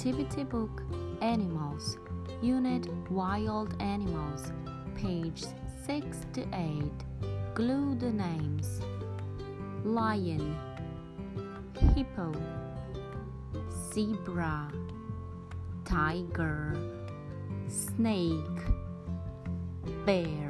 Activity Book Animals, Unit Wild Animals, page 6 to 8. Glue the names Lion, Hippo, Zebra, Tiger, Snake, Bear.